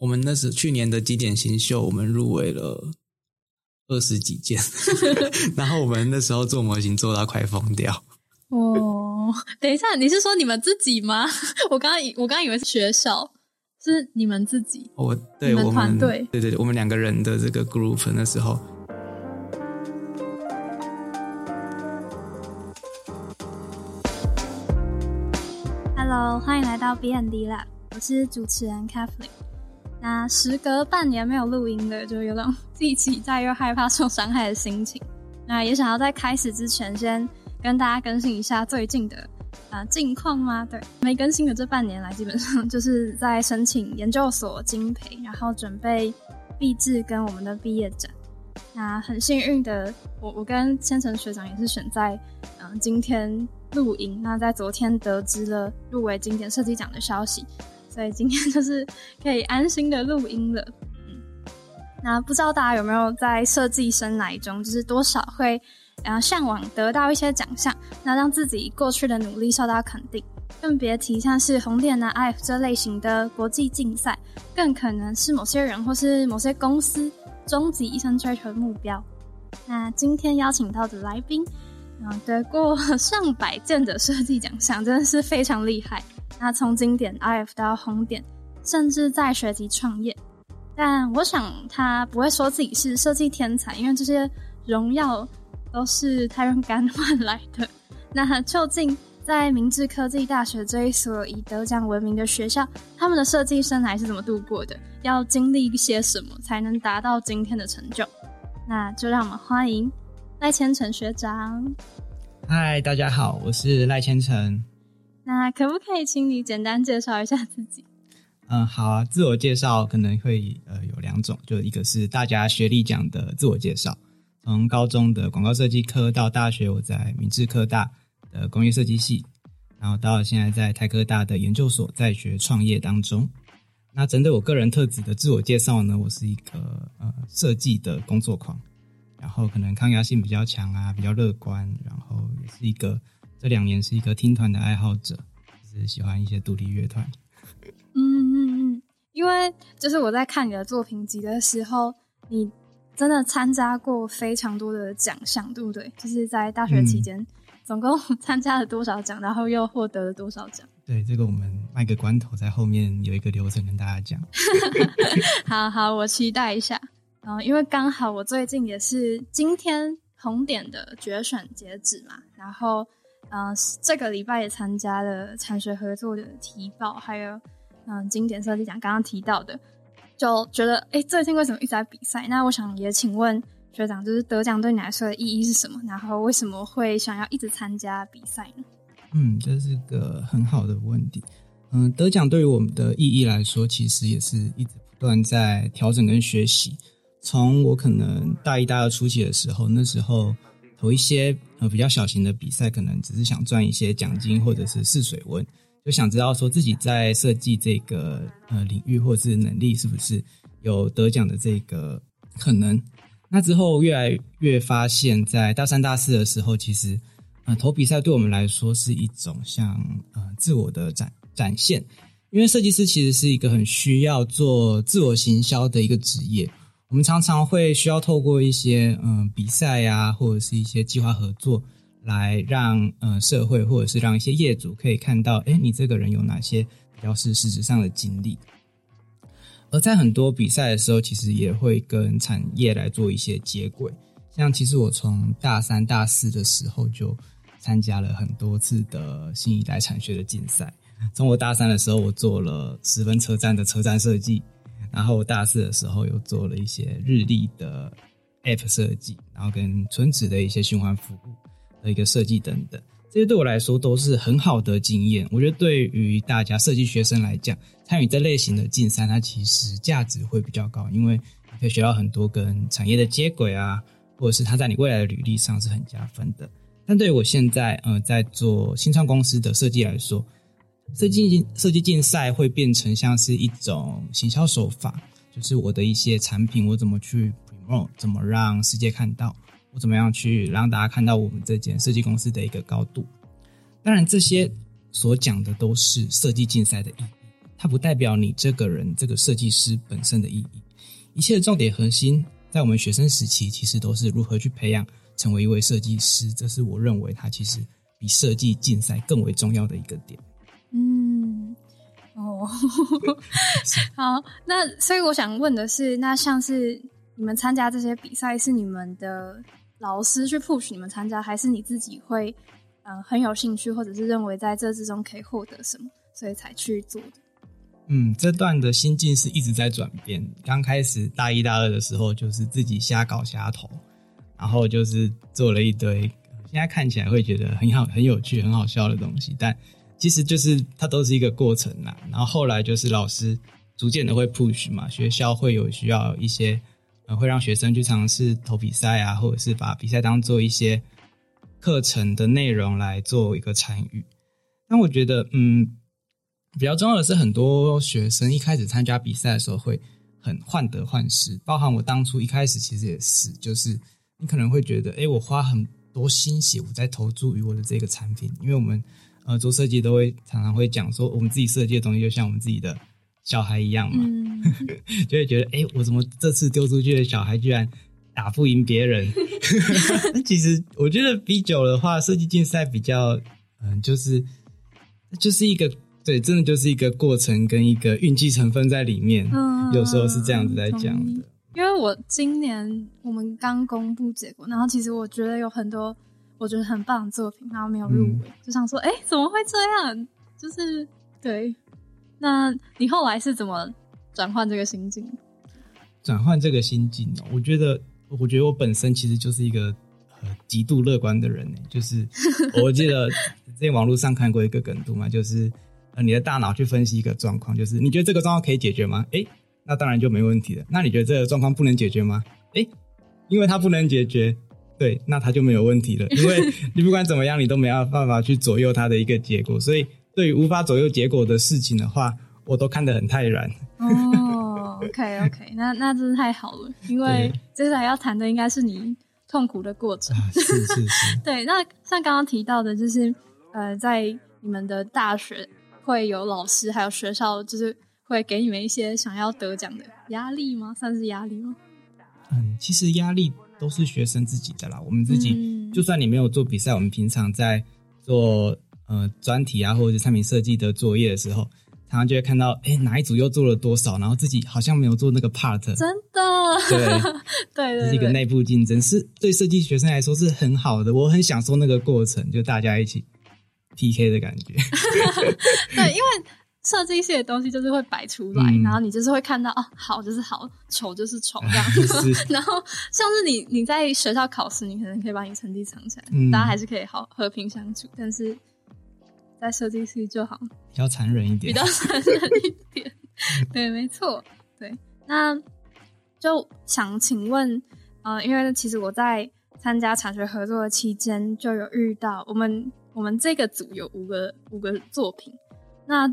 我们那时去年的几点新秀，我们入围了二十几件，然后我们那时候做模型做到快疯掉。哦，等一下，你是说你们自己吗？我刚刚以我刚刚以为是学校，是你们自己。我对我们团队对对对，我们两个人的这个 group 那时候，Hello，欢迎来到 B N D Lab，我是主持人 Kathleen。那时隔半年没有录音的，就有种既期待又害怕受伤害的心情。那也想要在开始之前，先跟大家更新一下最近的呃近况吗？对，没更新的这半年来，基本上就是在申请研究所经培，然后准备毕制跟我们的毕业展。那很幸运的，我我跟千层学长也是选在嗯、今天录音。那在昨天得知了入围经典设计奖的消息，所以今天就是可以安心的录音了。嗯，那不知道大家有没有在设计生涯中，就是多少会呃向往得到一些奖项，那让自己过去的努力受到肯定。更别提像是红点啊、IF 这类型的国际竞赛，更可能是某些人或是某些公司终极一生追求的目标。那今天邀请到的来宾，嗯，得过上百件的设计奖项，真的是非常厉害。那从经典 IF 到红点，甚至在学习创业，但我想他不会说自己是设计天才，因为这些荣耀都是他用肝换来的。那究竟在明治科技大学这一所以得奖闻名的学校，他们的设计生涯是怎么度过的？要经历一些什么才能达到今天的成就？那就让我们欢迎赖千成学长。嗨，大家好，我是赖千成。那可不可以请你简单介绍一下自己？嗯，好啊，自我介绍可能会呃有两种，就一个是大家学历讲的自我介绍，从高中的广告设计科到大学我在明治科大的工业设计系，然后到现在在台科大的研究所在学创业当中。那针对我个人特质的自我介绍呢，我是一个呃设计的工作狂，然后可能抗压性比较强啊，比较乐观，然后也是一个这两年是一个听团的爱好者，就是喜欢一些独立乐团。嗯嗯嗯，因为就是我在看你的作品集的时候，你真的参加过非常多的奖项，对不对？就是在大学期间，总共参加了多少奖，然后又获得了多少奖？对，这个我们卖个关头，在后面有一个流程跟大家讲。好好，我期待一下。然后，因为刚好我最近也是今天红点的决选截止嘛，然后，嗯、这个礼拜也参加了产学合作的提报，还有嗯经典设计奖刚刚提到的，就觉得哎，最近为什么一直在比赛？那我想也请问学长，就是得奖对你来说的意义是什么？然后为什么会想要一直参加比赛呢？嗯，这是个很好的问题。嗯，得奖对于我们的意义来说，其实也是一直不断在调整跟学习。从我可能大一、大二初期的时候，那时候投一些呃比较小型的比赛，可能只是想赚一些奖金或者是试水温，就想知道说自己在设计这个呃领域或者是能力是不是有得奖的这个可能。那之后越来越发现，在大三、大四的时候，其实呃投比赛对我们来说是一种像呃自我的展展现，因为设计师其实是一个很需要做自我行销的一个职业。我们常常会需要透过一些嗯、比赛呀、或者是一些计划合作，来让呃社会或者是让一些业主可以看到，哎，你这个人有哪些比较是实上的经历。而在很多比赛的时候，其实也会跟产业来做一些接轨。像其实我从大三、大四的时候就参加了很多次的新一代产学的竞赛。从我大三的时候，我做了十分车站的车站设计，然后大四的时候又做了一些日历的 App 设计，然后跟村子的一些循环服务的一个设计等等。这些对我来说都是很好的经验。我觉得对于大家设计学生来讲，参与这类型的竞赛，它其实价值会比较高，因为你可以学到很多跟产业的接轨啊，或者是它在你未来的履历上是很加分的。但对于我现在呃在做新创公司的设计来说，设计设计竞赛会变成像是一种行销手法，就是我的一些产品我怎么去 promote，怎么让世界看到。我怎么样去让大家看到我们这间设计公司的一个高度？当然，这些所讲的都是设计竞赛的意义，它不代表你这个人这个设计师本身的意义。一切的重点核心，在我们学生时期，其实都是如何去培养成为一位设计师。这是我认为它其实比设计竞赛更为重要的一个点。哦，好，那所以我想问的是，那像是你们参加这些比赛，是你们的老师去 push 你们参加，还是你自己会呃很有兴趣，或者是认为在这之中可以获得什么，所以才去做的？嗯，这段的心境是一直在转变。刚开始大一、大二的时候，就是自己瞎搞瞎投，然后就是做了一堆，现在看起来会觉得很好、很有趣、很好笑的东西，但其实就是它都是一个过程啦。然后后来就是老师逐渐的会 push 嘛，学校会有需要一些，呃，会让学生去尝试投比赛啊，或者是把比赛当做一些课程的内容来做一个参与。但我觉得，嗯。比较重要的是，很多学生一开始参加比赛的时候会很患得患失，包含我当初一开始其实也是，就是你可能会觉得，哎，我花很多心血，我在投注于我的这个产品，因为我们呃做设计都会常常会讲说，我们自己设计的东西就像我们自己的小孩一样嘛，就会觉得，哎，我怎么这次丢出去的小孩居然打不赢别人？其实我觉得比久的话，设计竞赛比较，嗯，就是就是一个。对，真的就是一个过程跟一个运气成分在里面，嗯，有时候是这样子在讲的。因为我今年我们刚公布结果，然后其实我觉得有很多我觉得很棒的作品，然后没有入围，就想说，哎，怎么会这样？就是对，那你后来是怎么转换这个心境？转换这个心境哦，我觉得，我觉得我本身其实就是一个呃极度乐观的人呢。就是 我记得在网络上看过一个梗图嘛，就是。呃，你的大脑去分析一个状况，就是你觉得这个状况可以解决吗？诶，那当然就没问题了。那你觉得这个状况不能解决吗？诶，因为它不能解决，对，那他就没有问题了。因为你不管怎么样，你都没有办法去左右他的一个结果。所以，对于无法左右结果的事情的话，我都看得很泰然。哦，OK OK，那那真是太好了。因为接下来要谈的应该是你痛苦的过程。是是是。对，那像刚刚提到的，就是呃，在你们的大学。会有老师还有学校，就是会给你们一些想要得奖的压力吗？算是压力吗？嗯，其实压力都是学生自己的啦。我们自己就算你没有做比赛，我们平常在做呃专题啊，或者是产品设计的作业的时候，常常就会看到，哎，哪一组又做了多少，然后自己好像没有做那个 part。真的，对 对，这是一个内部竞争，是对设计学生来说是很好的。我很享受那个过程，就大家一起。P K 的感觉，对，因为设计系的东西就是会摆出来，然后你就是会看到哦，好就是好，丑就是丑这样 子。然后像是你你在学校考试，你可能可以把你成绩藏起来，大家还是可以好和平相处。但是在设计系就好比较残忍一点，比较残忍一点。对，没错，对。那就想请问，呃，因为其实我在参加产学合作的期间，就有遇到我们。我们这个组有五个五个作品，那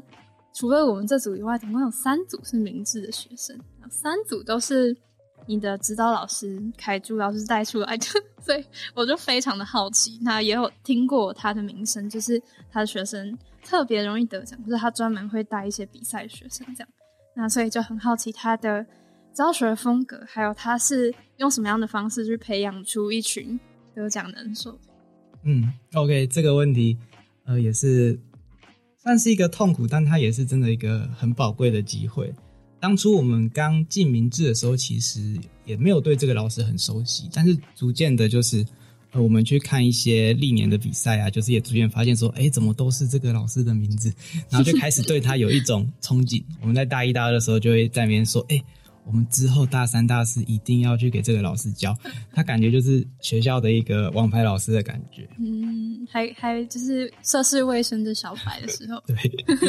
除了我们这组以外，总共有三组是明智的学生，三组都是你的指导老师凯珠老师带出来的，所以我就非常的好奇。那也有听过他的名声，就是他的学生特别容易得奖，就是他专门会带一些比赛学生这样。那所以就很好奇他的教学风格，还有他是用什么样的方式去培养出一群得奖能手。嗯，OK，这个问题，呃，也是算是一个痛苦，但它也是真的一个很宝贵的机会。当初我们刚进明治的时候，其实也没有对这个老师很熟悉，但是逐渐的，就是呃，我们去看一些历年的比赛啊，就是也逐渐发现说，哎，怎么都是这个老师的名字，然后就开始对他有一种憧憬。我们在大一、大二的时候，就会在那边说，哎。我们之后大三、大四一定要去给这个老师教，他感觉就是学校的一个王牌老师的感觉。嗯，还还就是涉世未深的小白的时候。对。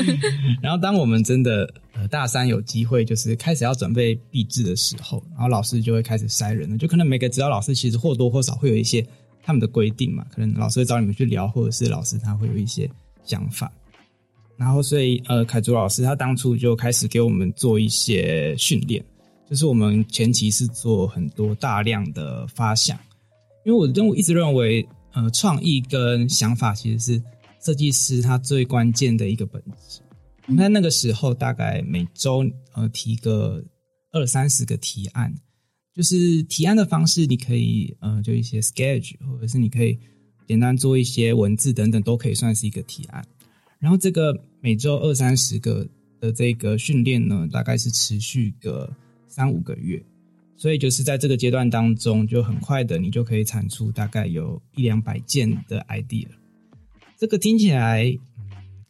然后当我们真的呃大三有机会，就是开始要准备毕制的时候，然后老师就会开始筛人了。就可能每个指导老师其实或多或少会有一些他们的规定嘛，可能老师会找你们去聊，或者是老师他会有一些想法。然后所以呃凯竹老师他当初就开始给我们做一些训练。就是我们前期是做很多大量的发想，因为我认我一直认为，呃，创意跟想法其实是设计师他最关键的一个本质。那那个时候大概每周呃提个二三十个提案，就是提案的方式，你可以呃就一些 sketch，或者是你可以简单做一些文字等等，都可以算是一个提案。然后这个每周二三十个的这个训练呢，大概是持续个三五个月，所以就是在这个阶段当中，就很快的你就可以产出大概有一两百件的 idea。这个听起来。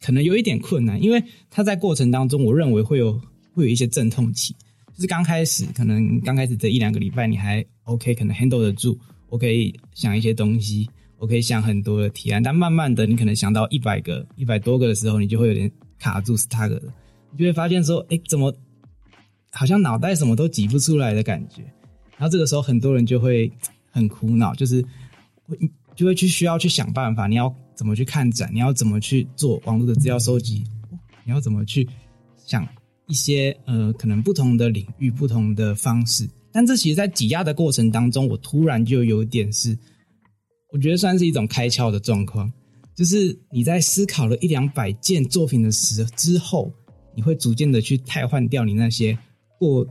可能有一点困难，因为它在过程当中，我认为会有会有一些阵痛期，就是刚开始，可能刚开始这一两个礼拜你还 OK，可能 handle 得住，我可以想一些东西，我可以想很多的提案，但慢慢的，你可能想到一百个、一百多个的时候，你就会有点卡住 stuck 了，你就会发现说，哎，怎么好像脑袋什么都挤不出来的感觉，然后这个时候很多人就会 很苦恼，就是会就会去需要去想办法，你要。怎么去看展？你要怎么去做网络的资料收集？你要怎么去想一些呃可能不同的领域、不同的方式？但这其实，在挤压的过程当中，我突然就有点是，我觉得算是一种开窍的状况。就是你在思考了一两百件作品的时之后，你会逐渐的去替换掉你那些过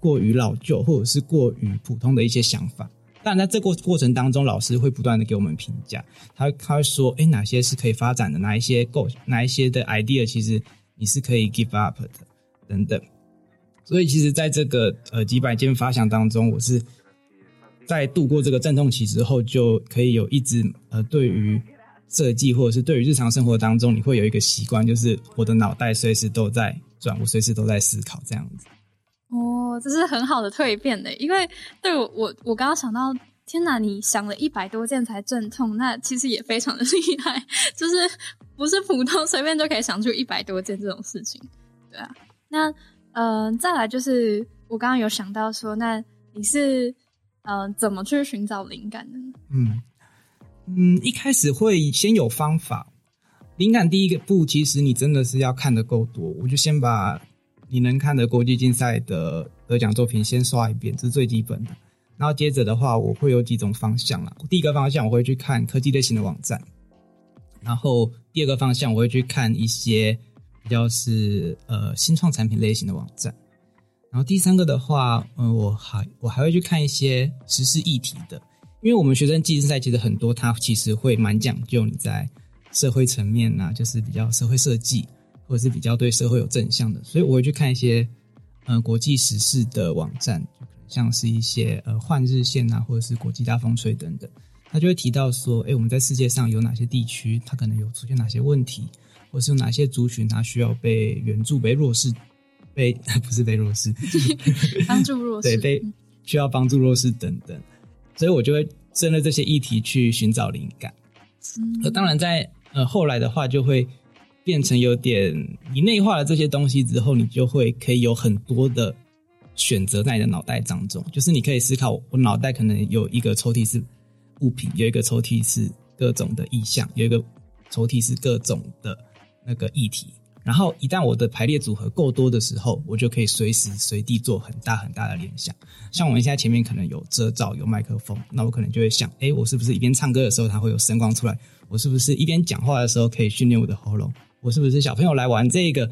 过于老旧或者是过于普通的一些想法。但在这过过程当中，老师会不断的给我们评价，他他会说，哎，哪些是可以发展的，哪一些够，哪一些的 idea 其实你是可以 give up 的，等等。所以其实，在这个呃几百件发想当中，我是在度过这个阵痛期之后，就可以有一直呃对于设计或者是对于日常生活当中，你会有一个习惯，就是我的脑袋随时都在转，我随时都在思考这样子。哦，这是很好的蜕变的，因为对我我我刚刚想到，天哪，你想了一百多件才阵痛，那其实也非常的 厉害，就是不是普通随便就可以想出一百多件这种事情，对啊。那嗯，再来就是我刚刚有想到说，那你是嗯怎么去寻找灵感的呢？嗯嗯，一开始会先有方法，灵感第一个步，其实你真的是要看的够多，我就先把。你能看的国际竞赛的得奖作品，先刷一遍，这是最基本的。然后接着的话，我会有几种方向啦。第一个方向，我会去看科技类型的网站；然后第二个方向，我会去看一些比较是呃新创产品类型的网站；然后第三个的话，嗯，我还我还会去看一些时事议题的，因为我们学生竞赛其实很多，它其实会蛮讲究你在社会层面呐，就是比较社会设计。或者是比较对社会有正向的，所以我会去看一些呃国际时事的网站，像是一些呃换日线啊，或者是国际大风吹等等，他就会提到说，哎，我们在世界上有哪些地区，它可能有出现哪些问题，或是有哪些族群它需要被援助、被弱势、被 不是被弱势 帮助弱势，对，被需要帮助弱势等等，所以我就会针对这些议题去寻找灵感。嗯，当然在呃后来的话就会。变成有点你内化了这些东西之后，你就会可以有很多的选择在你的脑袋当中。就是你可以思考，我脑袋可能有一个抽屉是物品，有一个抽屉是各种的意象，有一个抽屉是各种的那个议题。然后一旦我的排列组合够多的时候，我就可以随时随地做很大很大的联想。像我们现在前面可能有遮罩，有麦克风，那我可能就会想：哎，我是不是一边唱歌的时候它会有声光出来？我是不是一边讲话的时候可以训练我的喉咙？我是不是小朋友来玩这个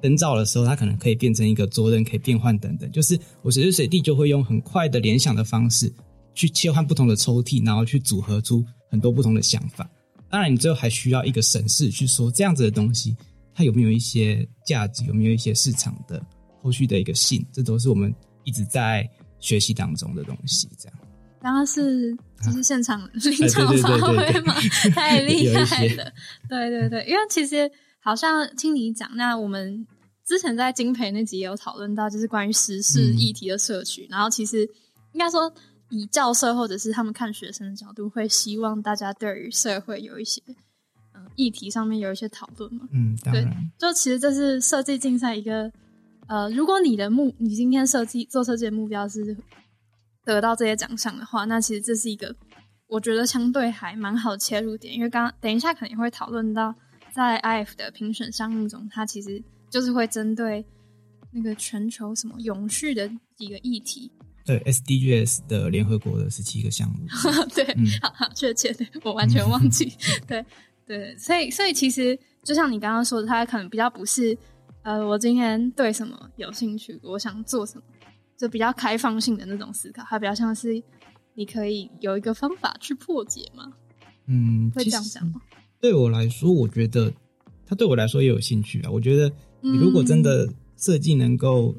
灯罩的时候，它可能可以变成一个桌灯，可以变换等等。就是我随时随地就会用很快的联想的方式去切换不同的抽屉，然后去组合出很多不同的想法。当然，你最后还需要一个审视，去说这样子的东西它有没有一些价值，有没有一些市场的后续的一个性，这都是我们一直在学习当中的东西。这样，刚刚是就是现场临场发挥嘛？太厉 害了！对对对，因为其实。好像听你讲，那我们之前在金培那集也有讨论到，就是关于时事议题的社区。然后其实应该说，以教授或者是他们看学生的角度，会希望大家对于社会有一些嗯议题上面有一些讨论嘛。嗯，对。就其实这是设计竞赛一个呃，如果你的目你今天设计做设计的目标是得到这些奖项的话，那其实这是一个我觉得相对还蛮好切入点，因为刚刚等一下可能也会讨论到。在 IF 的评审项目中，它其实就是会针对那个全球什么永续的几个议题。对 SDGs 的联合国的十七个项目。对，好好确切，对我完全忘记。对对，所以所以其实就像你刚刚说的，它可能比较不是呃，我今天对什么有兴趣，我想做什么，就比较开放性的那种思考，它比较像是你可以有一个方法去破解嘛，嗯，会这样讲吗？对我来说，我觉得他对我来说也有兴趣啊。我觉得你如果真的设计能够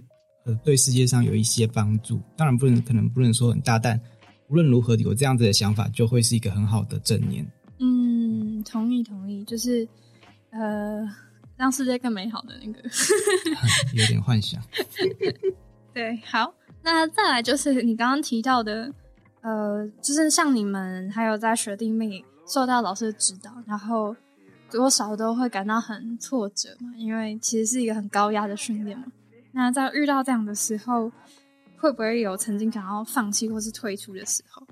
呃对世界上有一些帮助，当然不能可能不能说很大，但无论如何有这样子的想法，就会是一个很好的正念。嗯，同意同意，就是呃，让世界更美好的那个。有点幻想。对，好，那再来就是你刚刚提到的，呃，就是像你们还有在学弟妹受到老师的指导，然后多少都会感到很挫折嘛，因为其实是一个很高压的训练嘛。那在遇到这样的时候，会不会有曾经想要放弃或是退出的时候？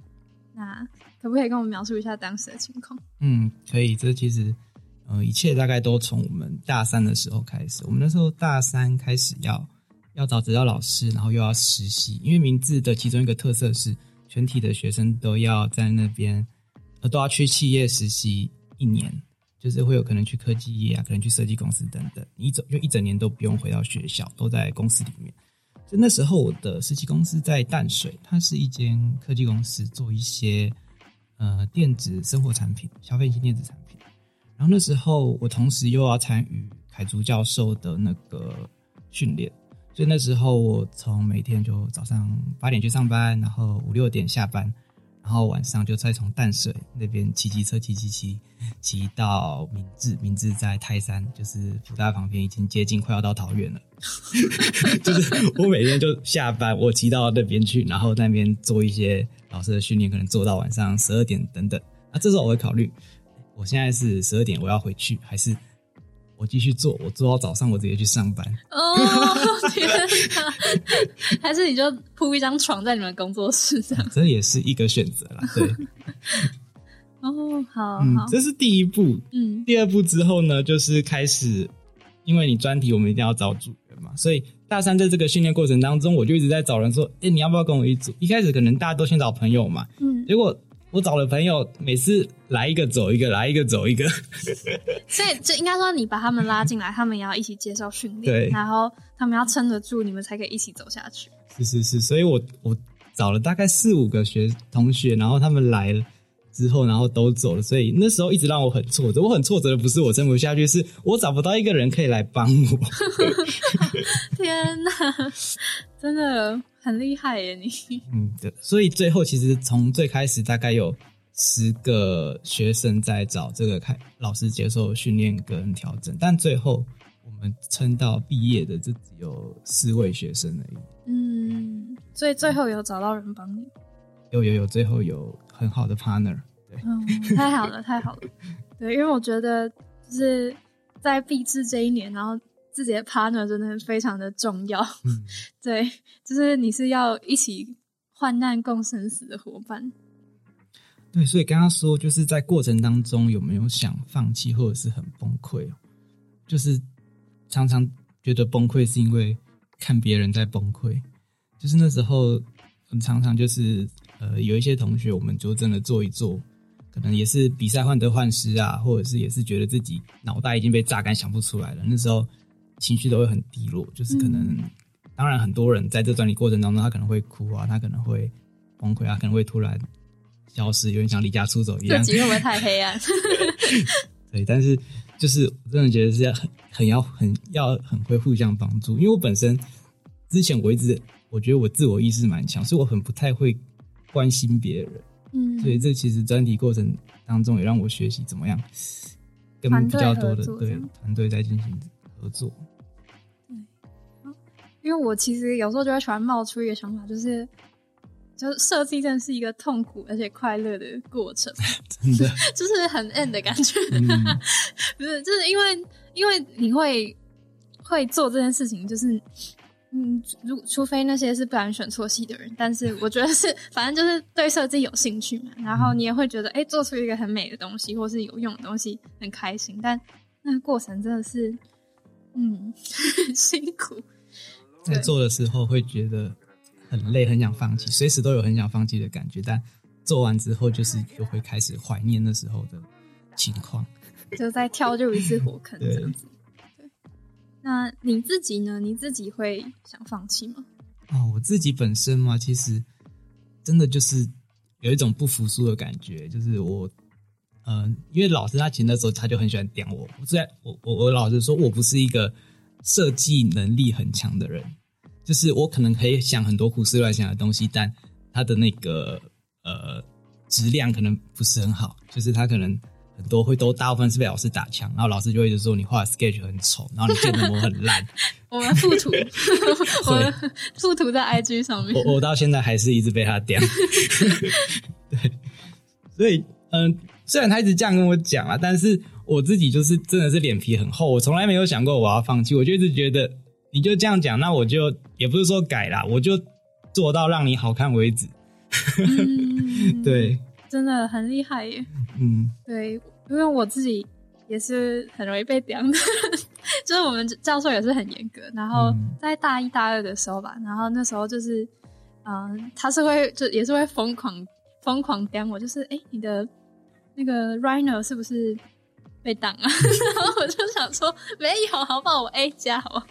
那可不可以跟我们描述一下当时的情况？嗯，可以。这其实呃，一切大概都从我们大三的时候开始。我们那时候大三开始要要找指导老师，然后又要实习。因为名字的其中一个特色是，全体的学生都要在那边呃都要去企业实习一年，就是会有可能去科技业啊，可能去设计公司等等。一整就一整年都不用回到学校，都在公司里面。就那时候我的实习公司在淡水，它是一间科技公司，做一些呃电子生活产品、消费性电子产品。然后那时候我同时又要参与凯竹教授的那个训练，所以那时候我从每天就早上八点去上班，然后五六点下班，然后晚上就再从淡水那边骑机车骑骑骑骑到明治，明治在泰山，就是福大旁边，已经接近快要到桃园了。就是我每天就下班，我骑到那边去，然后那边做一些老师的训练，可能做到晚上十二点等等。那这时候我会考虑，我现在是十二点，我要回去，还是我继续做？我做到早上，我直接去上班。哦天哪！还是你就铺一张床在你们工作室这样？这也是一个选择啦。对，哦，好嗯好，，这是第一步。嗯第二步之后呢，就是开始，因为你专题我们一定要找组员嘛，所以大三在这个训练过程当中，我就一直在找人说，哎、你要不要跟我一组？一开始可能大家都先找朋友嘛，嗯，结果我找了朋友，每次来一个走一个，来一个走一个，所以就应该说你把他们拉进来，他们也要一起接受训练，对然后他们要撑得住，你们才可以一起走下去。是是是，所以我我找了大概四五个学同学，然后他们来了。之后，然后都走了，所以那时候一直让我很挫折。我很挫折的不是我撑不下去，是我找不到一个人可以来帮我。天哪，真的很厉害耶！你嗯，对，所以最后其实从最开始大概有十个学生在找这个开老师接受训练跟调整，但最后我们撑到毕业的就只有四位学生而已。嗯，所以最后有找到人帮你，有有有，最后有很好的 partner。对，嗯，太好了，太好了。对，因为我觉得就是在毕制这一年，然后自己的 partner 真的非常的重要。嗯，对，就是你是要一起患难共生死的伙伴。对，所以刚刚说就是在过程当中有没有想放弃或者是很崩溃哦？就是常常觉得崩溃是因为看别人在崩溃，就是那时候很常常就是呃有一些同学我们就真的做一做，可能也是比赛患得患失啊，或者是也是觉得自己脑袋已经被榨干想不出来了，那时候情绪都会很低落，就是可能、嗯当然很多人在这专题过程当中他可能会哭啊，他可能会崩溃啊，可能会突然消失，有点像离家出走一样。这集会不会太黑暗？对，但是就是我真的觉得是要很很要很要很会互相帮助，因为我本身之前我一直我觉得我自我意识蛮强，所以我很不太会关心别人，嗯，所以这其实专题过程当中也让我学习怎么样跟比较多的对团队在进行合作。对因为我其实有时候就会突然冒出一个想法，就是就是设计真的是一个痛苦而且快乐的过程，真的，就是很 end 的感觉。嗯，不是，就是因为因为你会会做这件事情，就是嗯，如除非那些是不然选错系的人，但是 我觉得是反正就是对设计有兴趣嘛，然后你也会觉得哎、诶做出一个很美的东西或是有用的东西很开心，但那个过程真的是嗯 辛苦。在做的时候会觉得很累，很想放弃，随时都有很想放弃的感觉，但做完之后就是就会开始怀念那时候的情况。就再跳入一次火坑 这样子。对，那你自己呢？你自己会想放弃吗？哦，我自己本身嘛，其实真的就是有一种不服输的感觉，就是我，嗯、因为老师他其实那时候他就很喜欢点我，我在我我我老实说，我不是一个设计能力很强的人，就是我可能可以想很多胡思乱想的东西，但他的那个呃质量可能不是很好，就是他可能很多会都大部分是被老师打枪，然后老师就会一直说你画的 sketch 很丑，然后你建的模很烂。我们附图，我们附图在 IG 上面。我我到现在还是一直被他点。对，所以嗯，虽然他一直这样跟我讲啊，但是我自己就是真的是脸皮很厚，我从来没有想过我要放弃，我就一直觉得你就这样讲，那我就也不是说改啦，我就做到让你好看为止。嗯，对，真的很厉害耶。嗯对，因为我自己也是很容易被刁的，就是我们教授也是很严格。然后嗯在大一大二的时候吧，然后那时候就是，嗯、他是会就也是会疯狂疯狂刁我，就是哎、诶你的那个 Rhino 是不是被挡啊？然后我就想说没有，好不好？我 A 加好？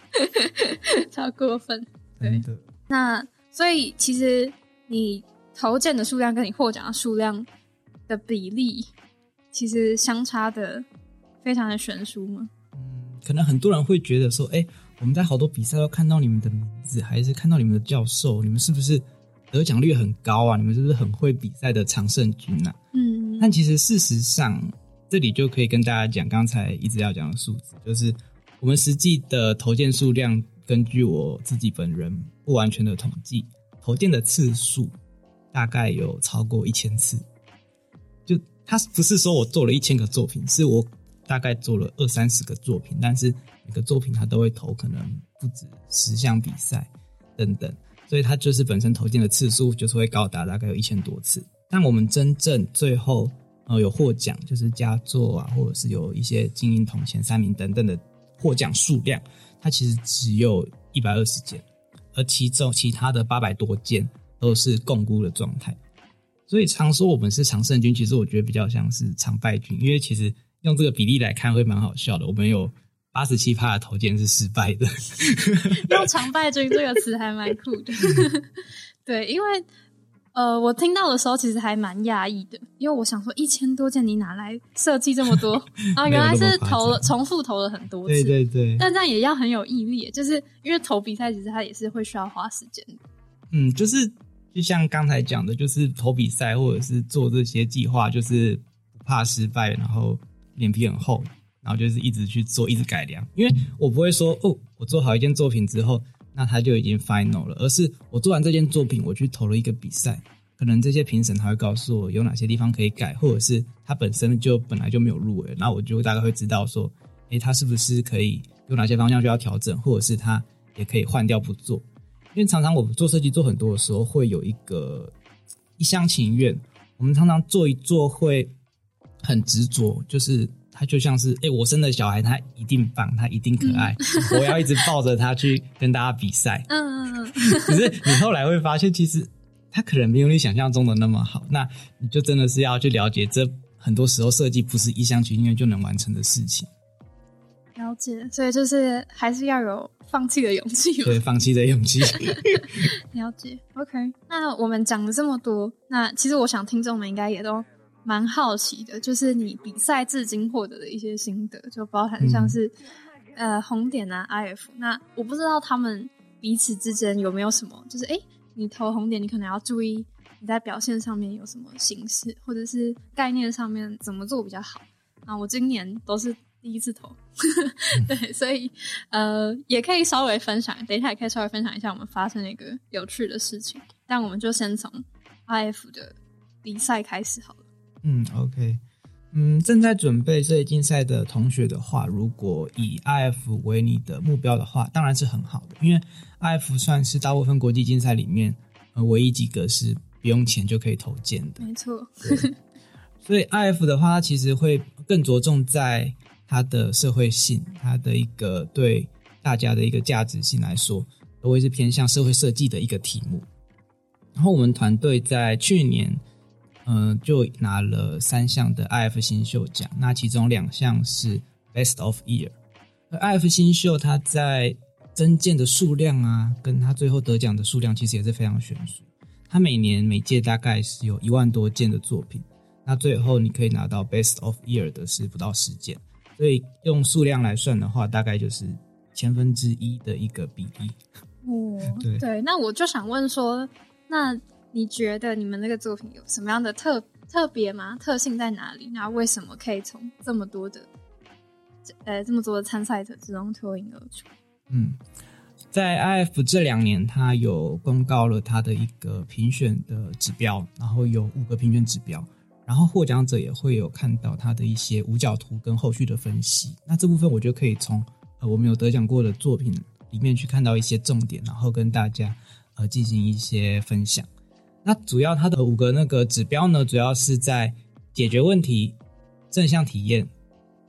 超过分。对的，那所以其实你投件的数量跟你获奖的数量的比例，其实相差的非常的悬殊嘛。嗯，可能很多人会觉得说，哎、我们在好多比赛都看到你们的名字，还是看到你们的教授，你们是不是得奖率很高啊？你们是不是很会比赛的常胜军啊？嗯但其实事实上，这里就可以跟大家讲刚才一直要讲的数字，就是我们实际的投件数量，根据我自己本人不完全的统计，投件的次数大概有超过一千次。就他不是说我做了一千个作品，是我大概做了二三十个作品，但是每个作品他都会投可能不止十项比赛等等，所以他就是本身投件的次数就是会高达大概有一千多次。但我们真正最后呃有获奖，就是佳作啊，或者是有一些精英桶前三名等等的获奖数量，它其实只有一百二十件，而其中其他的八百多件都是共估的状态。所以常说我们是常胜军，其实我觉得比较像是常败军，因为其实用这个比例来看会蛮好笑的。我们有八十七趴的投件是失败的，用“常败军”这个词还蛮酷的。对，因为呃，我听到的时候其实还蛮讶异的，因为我想说一千多件你哪来设计这么多？啊，原来是投了重复投了很多次。对对对，但这样也要很有毅力，就是因为投比赛其实它也是会需要花时间的。嗯，就是就像刚才讲的，就是投比赛或者是做这些计划，就是不怕失败，然后脸皮很厚，然后就是一直去做，一直改良。因为我不会说哦，我做好一件作品之后，那它就已经 final 了，而是我做完这件作品，我去投了一个比赛，可能这些评审他会告诉我有哪些地方可以改，或者是他本身就本来就没有入围，那我就大概会知道说，诶，他是不是可以有哪些方向需要调整，或者是他也可以换掉不做。因为常常我们做设计做很多的时候，会有一个一厢情愿。我们常常做一做会很执着，就是他就像是，哎、我生的小孩他一定棒，他一定可爱，我要一直抱着他去跟大家比赛。嗯嗯嗯，可是你后来会发现，其实他可能没有你想象中的那么好。那你就真的是要去了解，这很多时候设计不是一厢情愿就能完成的事情。了解。所以就是还是要有放弃的勇气。对，放弃的勇气。了解，OK。那我们讲了这么多，那其实我想听众们应该也都蛮好奇的，就是你比赛至今获得的一些心得，就包含像是、呃红点啊、IF。那我不知道他们彼此之间有没有什么，就是诶，你投红点，你可能要注意你在表现上面有什么形式，或者是概念上面怎么做比较好。啊，我今年都是第一次投，对，所以呃，也可以稍微分享，等一下也可以稍微分享一下我们发生的一个有趣的事情。但我们就先从 IF 的比赛开始好了。嗯，OK，嗯，正在准备这一竞赛的同学的话，如果以 IF 为你的目标的话，当然是很好的，因为 IF 算是大部分国际竞赛里面呃唯一几个是不用钱就可以投件的。没错，所以 IF 的话，它其实会更着重在它的社会性，它的一个对大家的一个价值性来说，都会是偏向社会设计的一个题目。然后我们团队在去年，嗯、就拿了三项的 IF 新秀奖，那其中两项是 Best of Year，而 IF 新秀他在增件的数量啊，跟他最后得奖的数量其实也是非常悬殊。他每年每届大概是有一万多件的作品，那最后你可以拿到 Best of Year 的是不到十件，所以用数量来算的话，大概就是千分之一的一个比例。哦，对对，那我就想问说，那你觉得你们那个作品有什么样的特特别吗？特性在哪里？那为什么可以从这么多的呃这么多的参赛者之中脱颖而出？嗯，在 IF 这两年，它有公告了它的一个评选的指标，然后有五个评选指标，然后获奖者也会有看到它的一些五角图跟后续的分析。那这部分我就可以从呃我们有得奖过的作品里面去看到一些重点，然后跟大家呃进行一些分享。那主要它的五个那个指标呢，主要是在解决问题、正向体验、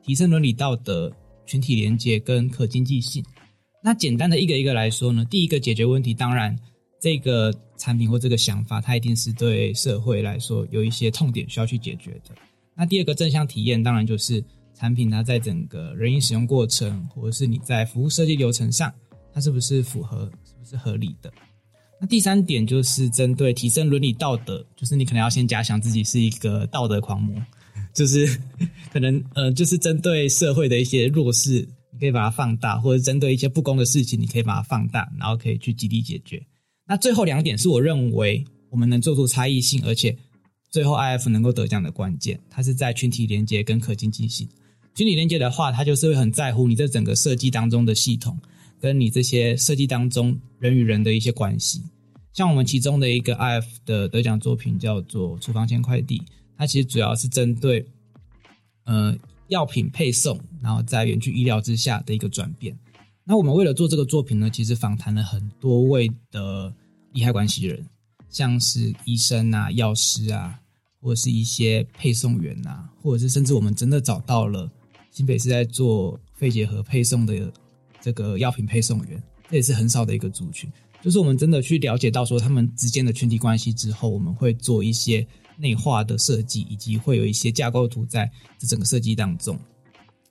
提升伦理道德、群体连接跟可经济性。那简单的一个一个来说呢，第一个解决问题，当然这个产品或这个想法，它一定是对社会来说有一些痛点需要去解决的。那第二个正向体验，当然就是产品它在整个人因使用过程，或者是你在服务设计流程上，它是不是符合，是不是合理的？那第三点就是针对提升伦理道德，就是你可能要先假想自己是一个道德狂魔，就是 可能呃，就是针对社会的一些弱势，你可以把它放大，或者针对一些不公的事情，你可以把它放大，然后可以去极力解决。那最后两点是我认为我们能做出差异性，而且最后 IF 能够得奖的关键，它是在群体连接跟可经济性。群体连接的话，它就是会很在乎你这整个设计当中的系统。跟你这些设计当中人与人的一些关系，像我们其中的一个 IF 的得奖作品叫做《厨房前快递》，它其实主要是针对呃药品配送，然后在远距医疗之下的一个转变。那我们为了做这个作品呢，其实访谈了很多位的利害关系人，像是医生啊、药师啊，或者是一些配送员啊，或者是甚至我们真的找到了新北是在做肺结核配送的。这个药品配送员，这也是很少的一个族群。就是我们真的去了解到说他们之间的群体关系之后，我们会做一些内化的设计，以及会有一些架构图在这整个设计当中。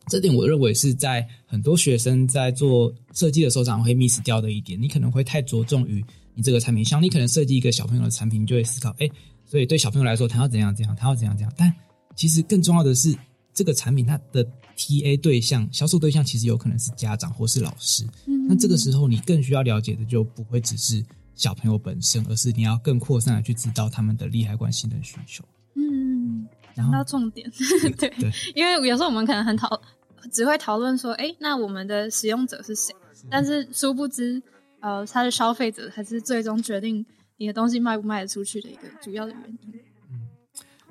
这点我认为是在很多学生在做设计的时候，常常会 miss 掉的一点。你可能会太着重于你这个产品，像你可能设计一个小朋友的产品，你就会思考，哎，所以对小朋友来说，他要怎样怎样，他要怎样怎样。但其实更重要的是，这个产品它的。T A 对象、销售对象其实有可能是家长或是老师，嗯那这个时候你更需要了解的就不会只是小朋友本身，而是你要更扩散的去知道他们的利害关系的需求。嗯，讲到重点，对，因为有时候我们可能很讨，只会讨论说，哎，那我们的使用者是谁？但是殊不知，呃，他的消费者，才是最终决定你的东西卖不卖得出去的一个主要的原因。嗯，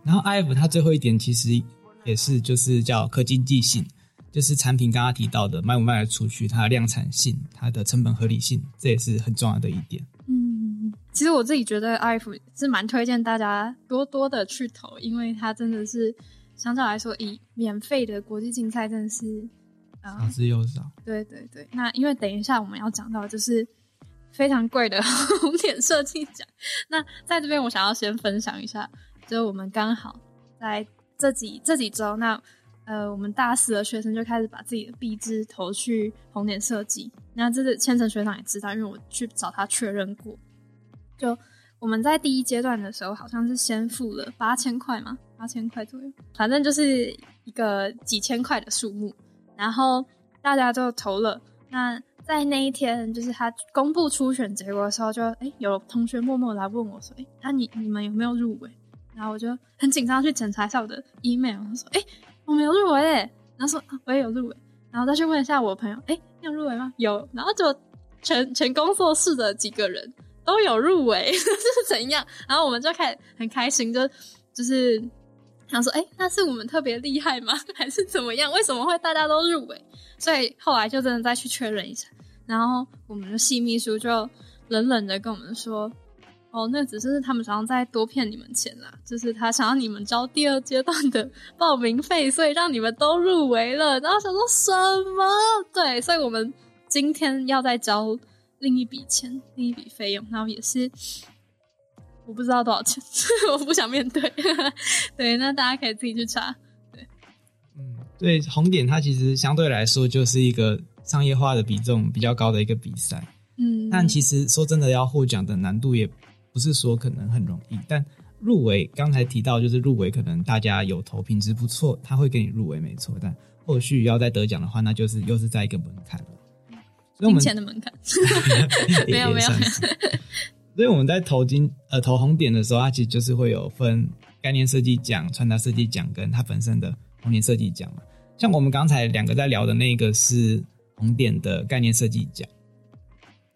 然后 I F 它最后一点其实。也是，就是叫可经济性，就是产品刚刚提到的卖不卖得出去，它的量产性，它的成本合理性，这也是很重要的一点。嗯，其实我自己觉得 IF 是蛮推荐大家多多的去投，因为它真的是相较来说，以免费的国际竞赛真的是少之又少。对对对，那因为等一下我们要讲到就是非常贵的 红点设计奖，那在这边我想要先分享一下，就是我们刚好在。这几这几周，那呃，我们大四的学生就开始把自己的币资投去红点设计。那这是千层学长也知道，因为我去找他确认过。就我们在第一阶段的时候，好像是先付了八千块嘛，八千块左右，反正就是一个几千块的数目。然后大家就投了。那在那一天，就是他公布初选结果的时候，就哎，有同学默默来问我说：“哎，那你你们有没有入围？”然后我就很紧张去检查一下我的 email，他说：“哎，我没有入围。”然后说：“我也有入围。”然后再去问一下我朋友：“哎，有入围吗？”有。然后就全全工作室的几个人都有入围，是怎样？然后我们就开始很开心，就就是想说：“哎，那是我们特别厉害吗？还是怎么样？为什么会大家都入围？”所以后来就真的再去确认一下。然后我们的系秘书就冷冷的跟我们说。哦，那只是他们想要再多骗你们钱啦，就是他想要你们交第二阶段的报名费，所以让你们都入围了。然后想说什么？对，所以我们今天要再交另一笔钱，另一笔费用，然后也是我不知道多少钱，我不想面对。对，那大家可以自己去查。对，嗯，对红点，它其实相对来说就是一个商业化的比重比较高的一个比赛。嗯，但其实说真的，要获奖的难度也不是说可能很容易。但入围刚才提到，就是入围可能大家有投品质不错，他会给你入围没错。但后续要再得奖的话，那就是又是在一个门槛了。所以我金们钱的门槛。也 没有没有 所以我们在投金呃投红点的时候，它其实就是会有分概念设计奖、穿搭设计奖跟它本身的红点设计奖嘛。像我们刚才两个在聊的那个是红点的概念设计奖，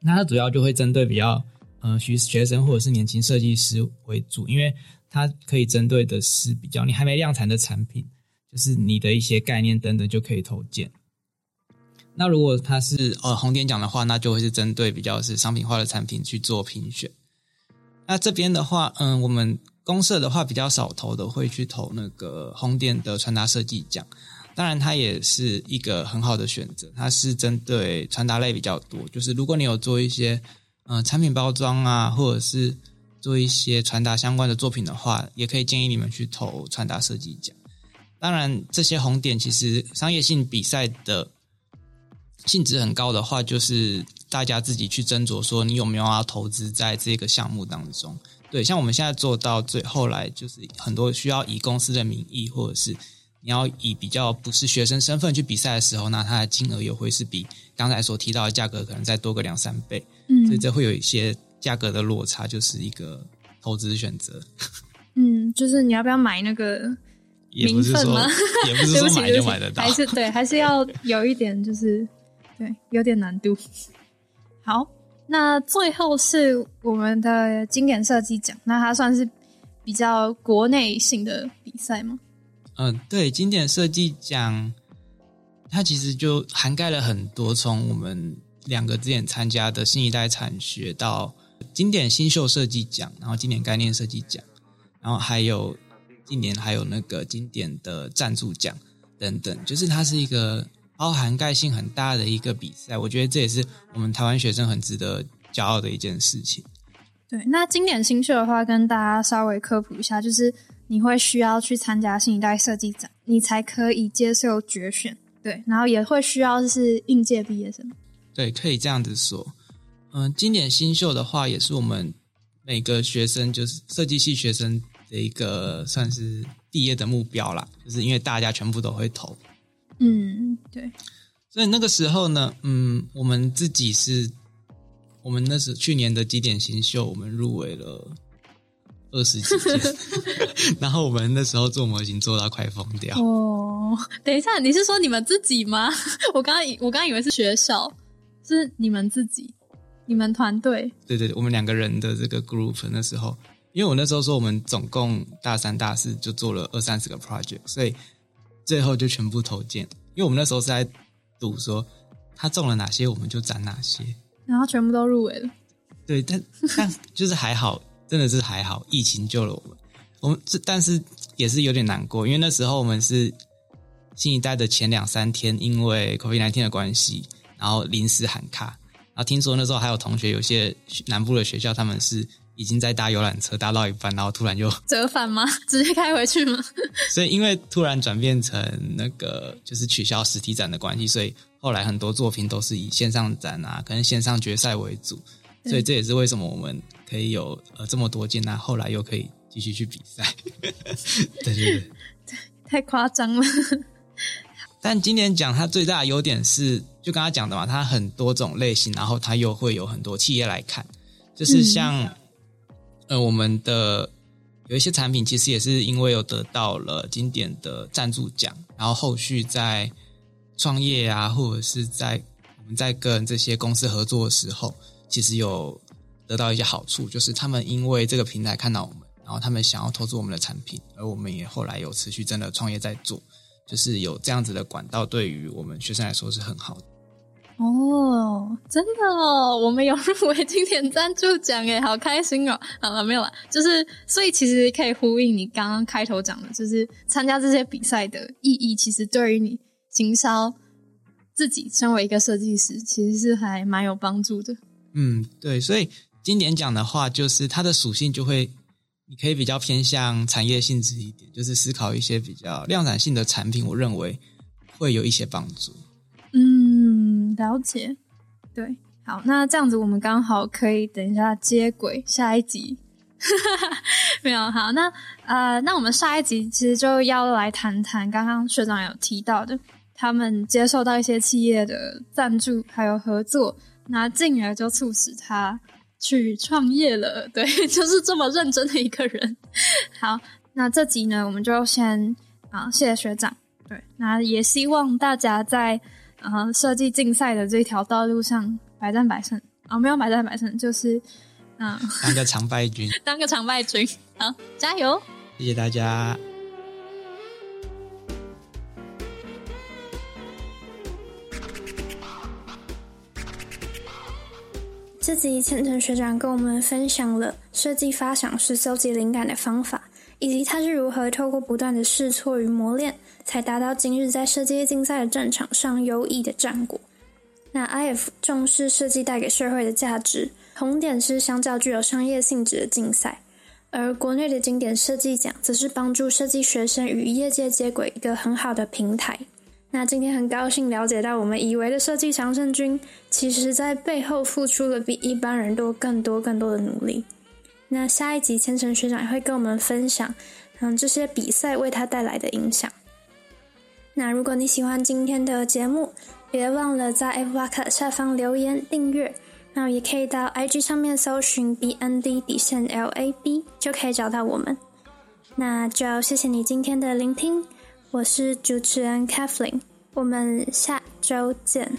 那它主要就会针对比较呃学学生或者是年轻设计师为主，因为它可以针对的是比较你还没量产的产品，就是你的一些概念等等就可以投件。那如果它是呃红点奖的话，那就会是针对比较是商品化的产品去做评选。那这边的话，嗯，我们公社的话比较少投的，会去投那个红点的穿搭设计奖。当然，它也是一个很好的选择。它是针对传达类比较多，就是如果你有做一些、呃产品包装啊，或者是做一些传达相关的作品的话，也可以建议你们去投传达设计奖。当然，这些红点其实商业性比赛的性质很高的话，就是大家自己去斟酌说你有没有要投资在这个项目当中。对，像我们现在做到最后来，就是很多需要以公司的名义，或者是你要以比较不是学生身份去比赛的时候，那它的金额也会是比刚才所提到的价格可能再多个两三倍，嗯所以这会有一些价格的落差，就是一个投资选择。嗯，就是你要不要买那个名分吗，也不是说 买就买得到还。是对，还是要有一点，就是 对，有点难度。好，那最后是我们的经典设计奖，那它算是比较国内性的比赛吗？嗯，对，经典设计奖，它其实就涵盖了很多，从我们两个之前参加的新一代产学到经典新秀设计奖，然后经典概念设计奖，然后还有今年还有那个经典的赞助奖等等，就是它是一个包含盖性很大的一个比赛，我觉得这也是我们台湾学生很值得骄傲的一件事情。对，那经典新秀的话，跟大家稍微科普一下，就是你会需要去参加新一代设计展，你才可以接受决选。对，然后也会需要是应届毕业生。对，可以这样子说。嗯，经典新秀的话，也是我们每个学生，就是设计系学生的一个算是毕业的目标啦。就是因为大家全部都会投，嗯，对，所以那个时候呢，嗯，我们自己是，我们那时去年的经典新秀，我们入围了二十几件，然后我们那时候做模型做到快疯掉。哦，等一下，你是说你们自己吗？我刚刚以我刚刚以为是学校，是你们自己，你们团队。对对对，我们两个人的这个 group 那时候，因为我那时候说我们总共大三、大四就做了二三十个 project，所以最后就全部投件。因为我们那时候是在赌说他中了哪些，我们就攒哪些。然后全部都入围了。对，但 但就是还好，真的是还好，疫情救了我们。我们这但是也是有点难过，因为那时候我们是新一代的前两三天，因为 COVID-19 的关系，然后临时喊卡。然后听说那时候还有同学，有些南部的学校他们是已经在搭游览车搭到一半，然后突然就，折返吗？直接开回去吗？所以因为突然转变成那个就是取消实体展的关系，所以后来很多作品都是以线上展啊，跟线上决赛为主。所以这也是为什么我们可以有呃这么多件，那后来又可以继续去比赛。对对对。太夸张了。但今年奖它最大的优点是，就刚刚讲的嘛，它很多种类型，然后它又会有很多企业来看，就是像、呃我们的有一些产品，其实也是因为有得到了经典的赞助奖，然后后续在创业啊，或者是在我们在跟这些公司合作的时候，其实有得到一些好处，就是他们因为这个平台看到我们，然后他们想要投资我们的产品，而我们也后来有持续真的创业在做。就是有这样子的管道，对于我们学生来说是很好的。哦，真的哦，我们有入围经典赞助奖诶，好开心哦！好了，没有了，就是所以其实可以呼应你刚刚开头讲的，就是参加这些比赛的意义，其实对于你行销自己身为一个设计师，其实是还蛮有帮助的。嗯，对，所以经典讲的话，就是它的属性就会，你可以比较偏向产业性质一点，就是思考一些比较量产性的产品。我认为会有一些帮助。嗯，了解。对，好，那这样子我们刚好可以等一下接轨下一集。没有好，那呃，那我们下一集其实就要来谈谈刚刚学长有提到的，他们接受到一些企业的赞助还有合作，那进而就促使他去创业了。对，就是这么认真的一个人。好，那这集呢，我们就先啊，谢谢学长。对，那也希望大家在呃设计竞赛的这条道路上百战百胜啊，没有百战百胜，就是嗯，当个常败军，当个常败军。好，加油！谢谢大家。这集千层学长跟我们分享了设计发想是搜集灵感的方法，以及他是如何透过不断的试错与磨练，才达到今日在设计竞赛的战场上优异的战果。那 IF 重视设计带给社会的价值，红点是相较具有商业性质的竞赛，而国内的经典设计奖则是帮助设计学生与业界接轨一个很好的平台。那今天很高兴了解到，我们以为的设计常胜军，其实在背后付出了比一般人多更多更多的努力。那下一集千层学长也会跟我们分享，嗯，这些比赛为他带来的影响。那如果你喜欢今天的节目，别忘了在 F 八卡下方留言订阅，那也可以到 IG 上面搜寻 BND 底线 LAB 就可以找到我们。那就谢谢你今天的聆听。我是主持人 Kathleen，我们下周见。